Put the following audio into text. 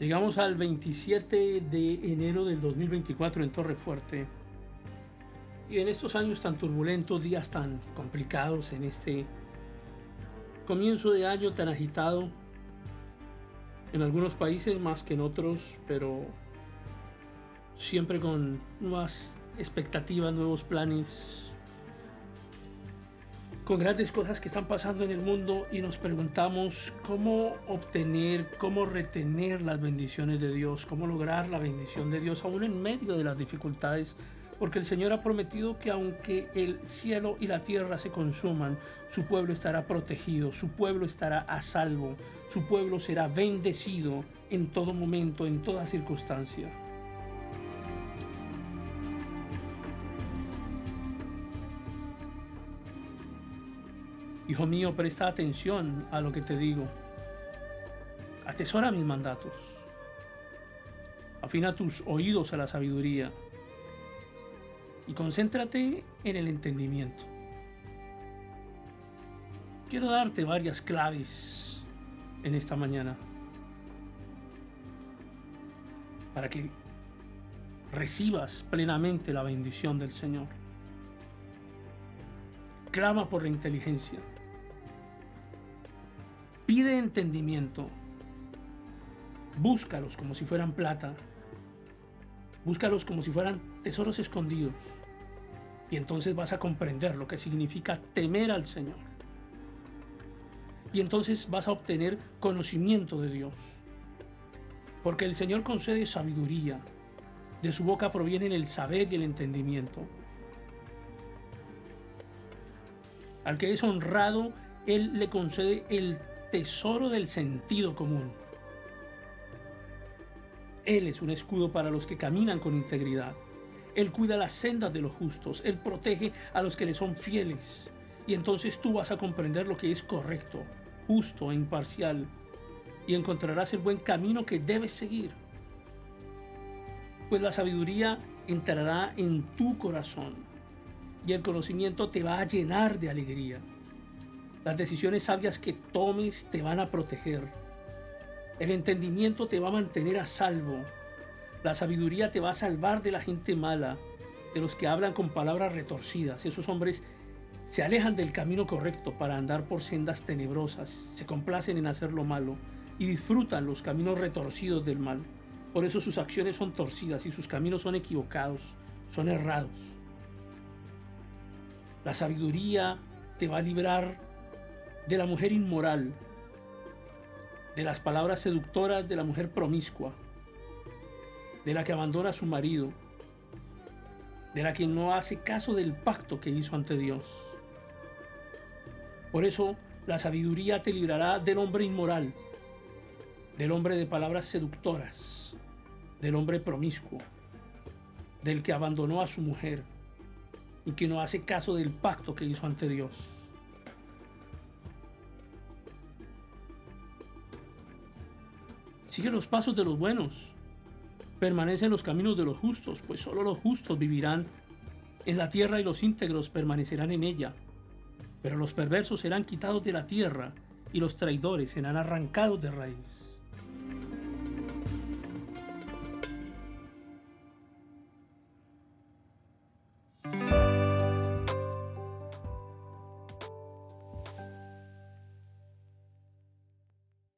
Llegamos al 27 de enero del 2024 en Torre Fuerte. Y en estos años tan turbulentos, días tan complicados, en este comienzo de año tan agitado, en algunos países más que en otros, pero siempre con nuevas expectativas, nuevos planes, con grandes cosas que están pasando en el mundo y nos preguntamos cómo obtener, cómo retener las bendiciones de Dios, cómo lograr la bendición de Dios aún en medio de las dificultades, porque el Señor ha prometido que aunque el cielo y la tierra se consuman, su pueblo estará protegido, su pueblo estará a salvo, su pueblo será bendecido en todo momento, en toda circunstancia. Hijo mío, presta atención a lo que te digo. Atesora mis mandatos. Afina tus oídos a la sabiduría y concéntrate en el entendimiento. Quiero darte varias claves en esta mañana para que recibas plenamente la bendición del Señor. Clama por la inteligencia. Pide entendimiento. Búscalos como si fueran plata. Búscalos como si fueran tesoros escondidos. Y entonces vas a comprender lo que significa temer al Señor. Y entonces vas a obtener conocimiento de Dios. Porque el Señor concede sabiduría. De su boca provienen el saber y el entendimiento. Al que es honrado, Él le concede el tesoro del sentido común. Él es un escudo para los que caminan con integridad. Él cuida las sendas de los justos. Él protege a los que le son fieles. Y entonces tú vas a comprender lo que es correcto, justo e imparcial. Y encontrarás el buen camino que debes seguir. Pues la sabiduría entrará en tu corazón. Y el conocimiento te va a llenar de alegría. Las decisiones sabias que tomes te van a proteger. El entendimiento te va a mantener a salvo. La sabiduría te va a salvar de la gente mala, de los que hablan con palabras retorcidas. Esos hombres se alejan del camino correcto para andar por sendas tenebrosas, se complacen en hacer lo malo y disfrutan los caminos retorcidos del mal. Por eso sus acciones son torcidas y sus caminos son equivocados, son errados. La sabiduría te va a librar de la mujer inmoral, de las palabras seductoras de la mujer promiscua, de la que abandona a su marido, de la que no hace caso del pacto que hizo ante Dios. Por eso la sabiduría te librará del hombre inmoral, del hombre de palabras seductoras, del hombre promiscuo, del que abandonó a su mujer y que no hace caso del pacto que hizo ante Dios. Sigue los pasos de los buenos. Permanece en los caminos de los justos, pues solo los justos vivirán en la tierra y los íntegros permanecerán en ella. Pero los perversos serán quitados de la tierra y los traidores serán arrancados de raíz.